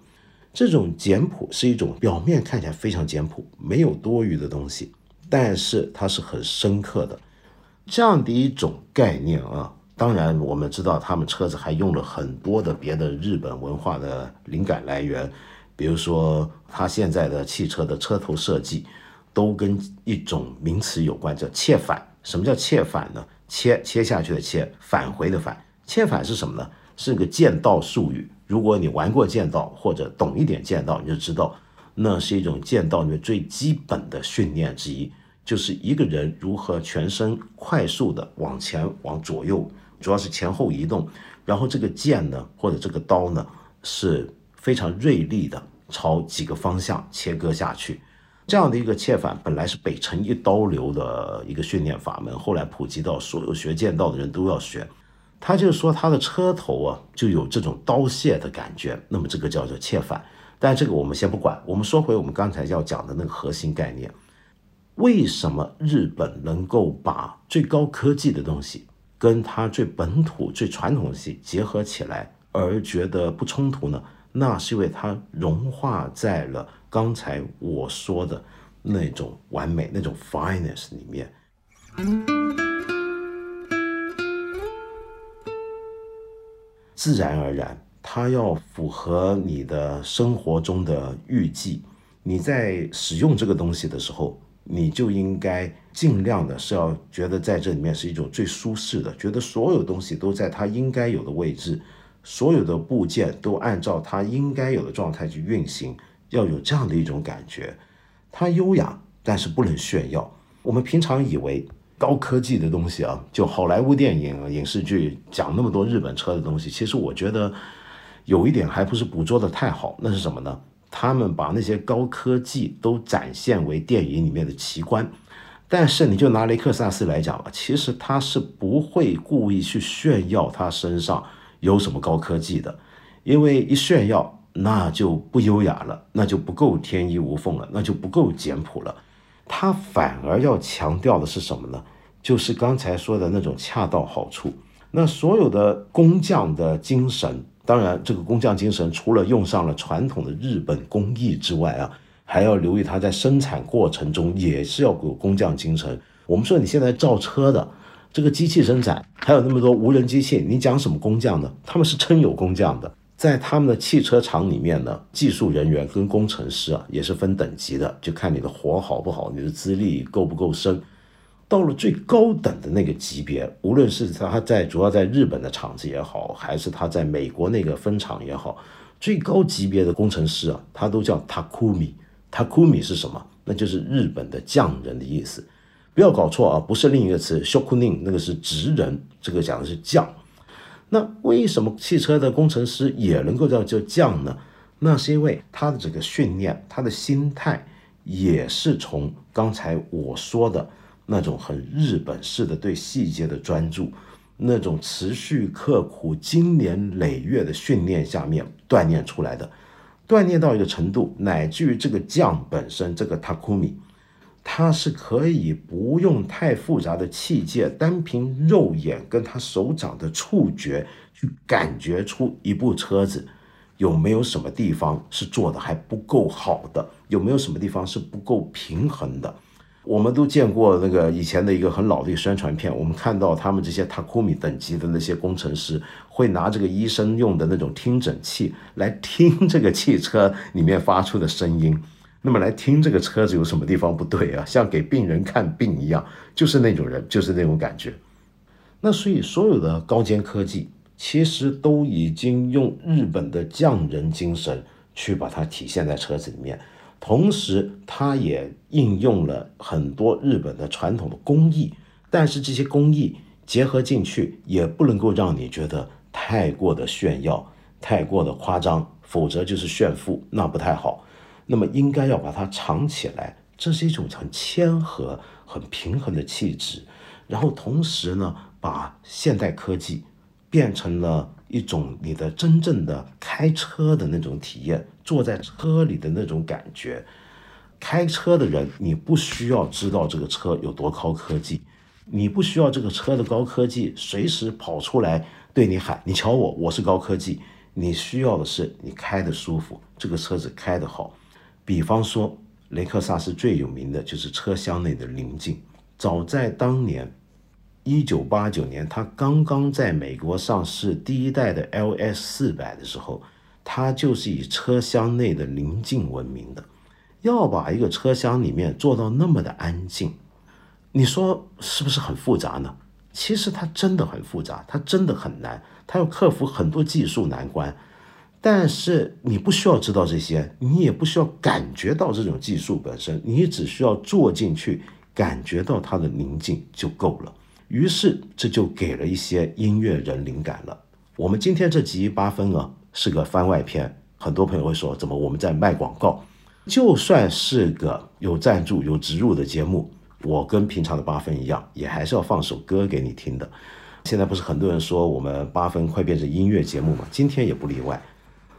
这种简朴是一种表面看起来非常简朴，没有多余的东西，但是它是很深刻的这样的一种概念啊。当然，我们知道他们车子还用了很多的别的日本文化的灵感来源，比如说他现在的汽车的车头设计都跟一种名词有关，叫切返。什么叫切返呢？切切下去的切，返回的返。切返是什么呢？是个剑道术语。如果你玩过剑道或者懂一点剑道，你就知道，那是一种剑道里面最基本的训练之一。就是一个人如何全身快速的往前往左右，主要是前后移动，然后这个剑呢或者这个刀呢是非常锐利的，朝几个方向切割下去。这样的一个切反本来是北辰一刀流的一个训练法门，后来普及到所有学剑道的人都要学。他就说他的车头啊就有这种刀械的感觉，那么这个叫做切反。但这个我们先不管，我们说回我们刚才要讲的那个核心概念：为什么日本能够把最高科技的东西跟它最本土、最传统的东西结合起来，而觉得不冲突呢？那是因为它融化在了刚才我说的那种完美、那种 fineness 里面。自然而然，它要符合你的生活中的预计。你在使用这个东西的时候，你就应该尽量的是要觉得在这里面是一种最舒适的，觉得所有东西都在它应该有的位置，所有的部件都按照它应该有的状态去运行，要有这样的一种感觉。它优雅，但是不能炫耀。我们平常以为。高科技的东西啊，就好莱坞电影、影视剧讲那么多日本车的东西，其实我觉得有一点还不是捕捉的太好。那是什么呢？他们把那些高科技都展现为电影里面的奇观，但是你就拿雷克萨斯来讲吧，其实他是不会故意去炫耀他身上有什么高科技的，因为一炫耀那就不优雅了，那就不够天衣无缝了，那就不够简朴了。他反而要强调的是什么呢？就是刚才说的那种恰到好处。那所有的工匠的精神，当然这个工匠精神除了用上了传统的日本工艺之外啊，还要留意他在生产过程中也是要有工匠精神。我们说你现在造车的这个机器生产，还有那么多无人机器，你讲什么工匠呢？他们是真有工匠的。在他们的汽车厂里面呢，技术人员跟工程师啊也是分等级的，就看你的活好不好，你的资历够不够深。到了最高等的那个级别，无论是他在主要在日本的厂子也好，还是他在美国那个分厂也好，最高级别的工程师啊，他都叫 Takumi。Takumi 是什么？那就是日本的匠人的意思。不要搞错啊，不是另一个词 Shokunin，那个是职人，这个讲的是匠。那为什么汽车的工程师也能够叫叫匠呢？那是因为他的这个训练，他的心态也是从刚才我说的那种很日本式的对细节的专注，那种持续刻苦、经年累月的训练下面锻炼出来的，锻炼到一个程度，乃至于这个匠本身，这个 Takumi。他是可以不用太复杂的器械，单凭肉眼跟他手掌的触觉去感觉出一部车子有没有什么地方是做的还不够好的，有没有什么地方是不够平衡的。我们都见过那个以前的一个很老的一个宣传片，我们看到他们这些 Takumi 等级的那些工程师会拿这个医生用的那种听诊器来听这个汽车里面发出的声音。那么来听这个车子有什么地方不对啊？像给病人看病一样，就是那种人，就是那种感觉。那所以所有的高尖科技，其实都已经用日本的匠人精神去把它体现在车子里面，同时它也应用了很多日本的传统的工艺，但是这些工艺结合进去，也不能够让你觉得太过的炫耀、太过的夸张，否则就是炫富，那不太好。那么应该要把它藏起来，这是一种很谦和、很平衡的气质。然后同时呢，把现代科技变成了一种你的真正的开车的那种体验，坐在车里的那种感觉。开车的人，你不需要知道这个车有多高科技，你不需要这个车的高科技随时跑出来对你喊：“你瞧我，我是高科技。”你需要的是你开的舒服，这个车子开得好。比方说，雷克萨斯最有名的就是车厢内的宁静。早在当年，一九八九年，它刚刚在美国上市第一代的 LS 四百的时候，它就是以车厢内的宁静闻名的。要把一个车厢里面做到那么的安静，你说是不是很复杂呢？其实它真的很复杂，它真的很难，它要克服很多技术难关。但是你不需要知道这些，你也不需要感觉到这种技术本身，你只需要坐进去，感觉到它的宁静就够了。于是这就给了一些音乐人灵感了。我们今天这集八分啊是个番外篇，很多朋友会说怎么我们在卖广告？就算是个有赞助有植入的节目，我跟平常的八分一样，也还是要放首歌给你听的。现在不是很多人说我们八分快变成音乐节目吗？今天也不例外。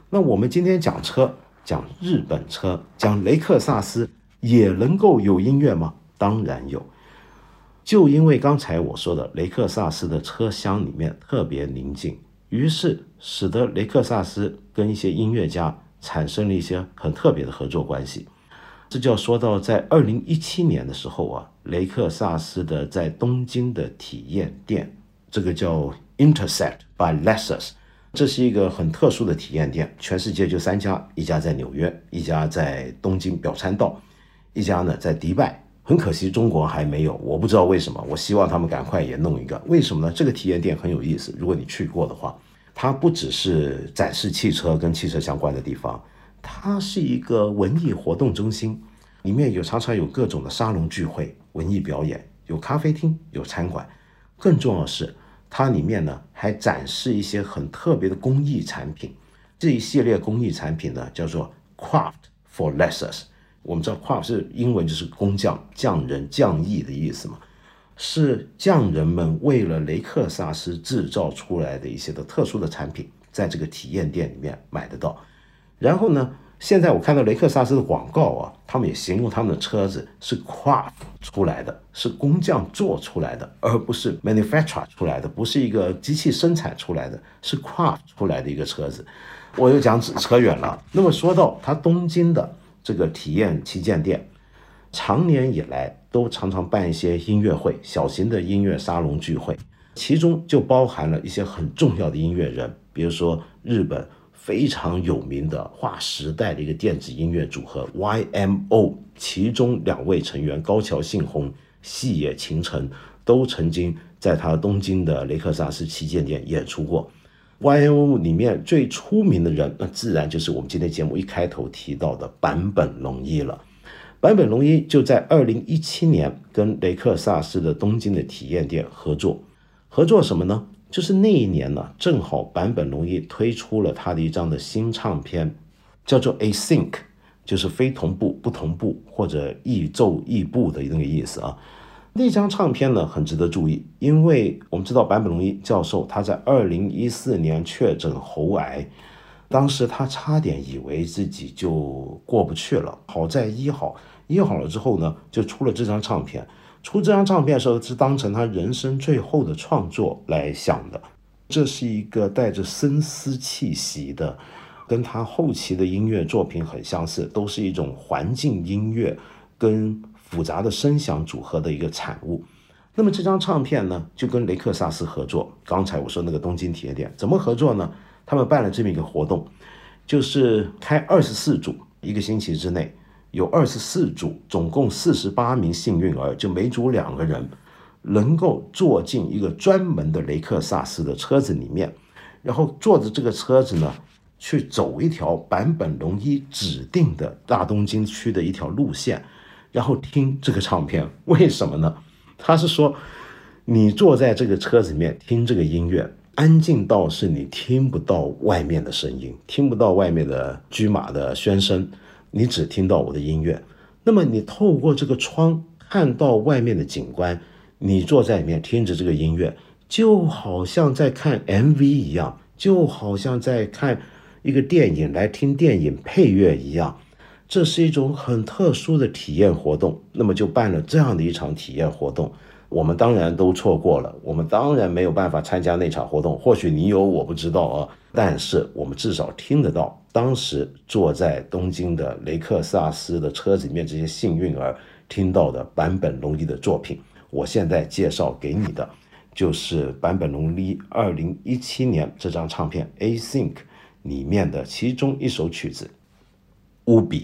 那我们今天讲车，讲日本车，讲雷克萨斯，也能够有音乐吗？当然有。就因为刚才我说的雷克萨斯的车厢里面特别宁静，于是使得雷克萨斯跟一些音乐家产生了一些很特别的合作关系。这就要说到在二零一七年的时候啊，雷克萨斯的在东京的体验店。这个叫 Intercept by Lexus，这是一个很特殊的体验店，全世界就三家，一家在纽约，一家在东京表参道，一家呢在迪拜。很可惜中国还没有，我不知道为什么。我希望他们赶快也弄一个。为什么呢？这个体验店很有意思。如果你去过的话，它不只是展示汽车跟汽车相关的地方，它是一个文艺活动中心，里面有常常有各种的沙龙聚会、文艺表演，有咖啡厅，有餐馆。更重要的是，它里面呢还展示一些很特别的工艺产品。这一系列工艺产品呢叫做 Craft for Lessers。我们知道 Craft 是英文就是工匠、匠人、匠艺的意思嘛，是匠人们为了雷克萨斯制造出来的一些的特殊的产品，在这个体验店里面买得到。然后呢？现在我看到雷克萨斯的广告啊，他们也形容他们的车子是 craft 出来的，是工匠做出来的，而不是 manufacture 出来的，不是一个机器生产出来的，是 craft 出来的一个车子。我又讲扯远了。那么说到他东京的这个体验旗舰店，长年以来都常常办一些音乐会，小型的音乐沙龙聚会，其中就包含了一些很重要的音乐人，比如说日本。非常有名的划时代的一个电子音乐组合 YMO，其中两位成员高桥幸宏、细野晴臣都曾经在他东京的雷克萨斯旗舰店演出过。YMO 里面最出名的人，那自然就是我们今天节目一开头提到的坂本龙一了。坂本龙一就在二零一七年跟雷克萨斯的东京的体验店合作，合作什么呢？就是那一年呢，正好坂本龙一推出了他的一张的新唱片，叫做 Async，就是非同步、不同步或者异奏异步的那个意思啊。那张唱片呢很值得注意，因为我们知道坂本龙一教授他在二零一四年确诊喉癌，当时他差点以为自己就过不去了，好在医好，医好了之后呢，就出了这张唱片。出这张唱片的时候是当成他人生最后的创作来想的，这是一个带着深思气息的，跟他后期的音乐作品很相似，都是一种环境音乐跟复杂的声响组合的一个产物。那么这张唱片呢，就跟雷克萨斯合作。刚才我说那个东京体验店怎么合作呢？他们办了这么一个活动，就是开二十四组，一个星期之内。有二十四组，总共四十八名幸运儿，就每组两个人，能够坐进一个专门的雷克萨斯的车子里面，然后坐着这个车子呢，去走一条坂本龙一指定的大东京区的一条路线，然后听这个唱片。为什么呢？他是说，你坐在这个车子里面听这个音乐，安静到是你听不到外面的声音，听不到外面的驹马的喧声。你只听到我的音乐，那么你透过这个窗看到外面的景观，你坐在里面听着这个音乐，就好像在看 MV 一样，就好像在看一个电影来听电影配乐一样，这是一种很特殊的体验活动。那么就办了这样的一场体验活动。我们当然都错过了，我们当然没有办法参加那场活动。或许你有，我不知道啊。但是我们至少听得到，当时坐在东京的雷克萨斯的车子里面，这些幸运儿听到的坂本龙一的作品。我现在介绍给你的，就是坂本龙一二零一七年这张唱片《A Think》里面的其中一首曲子《乌比》。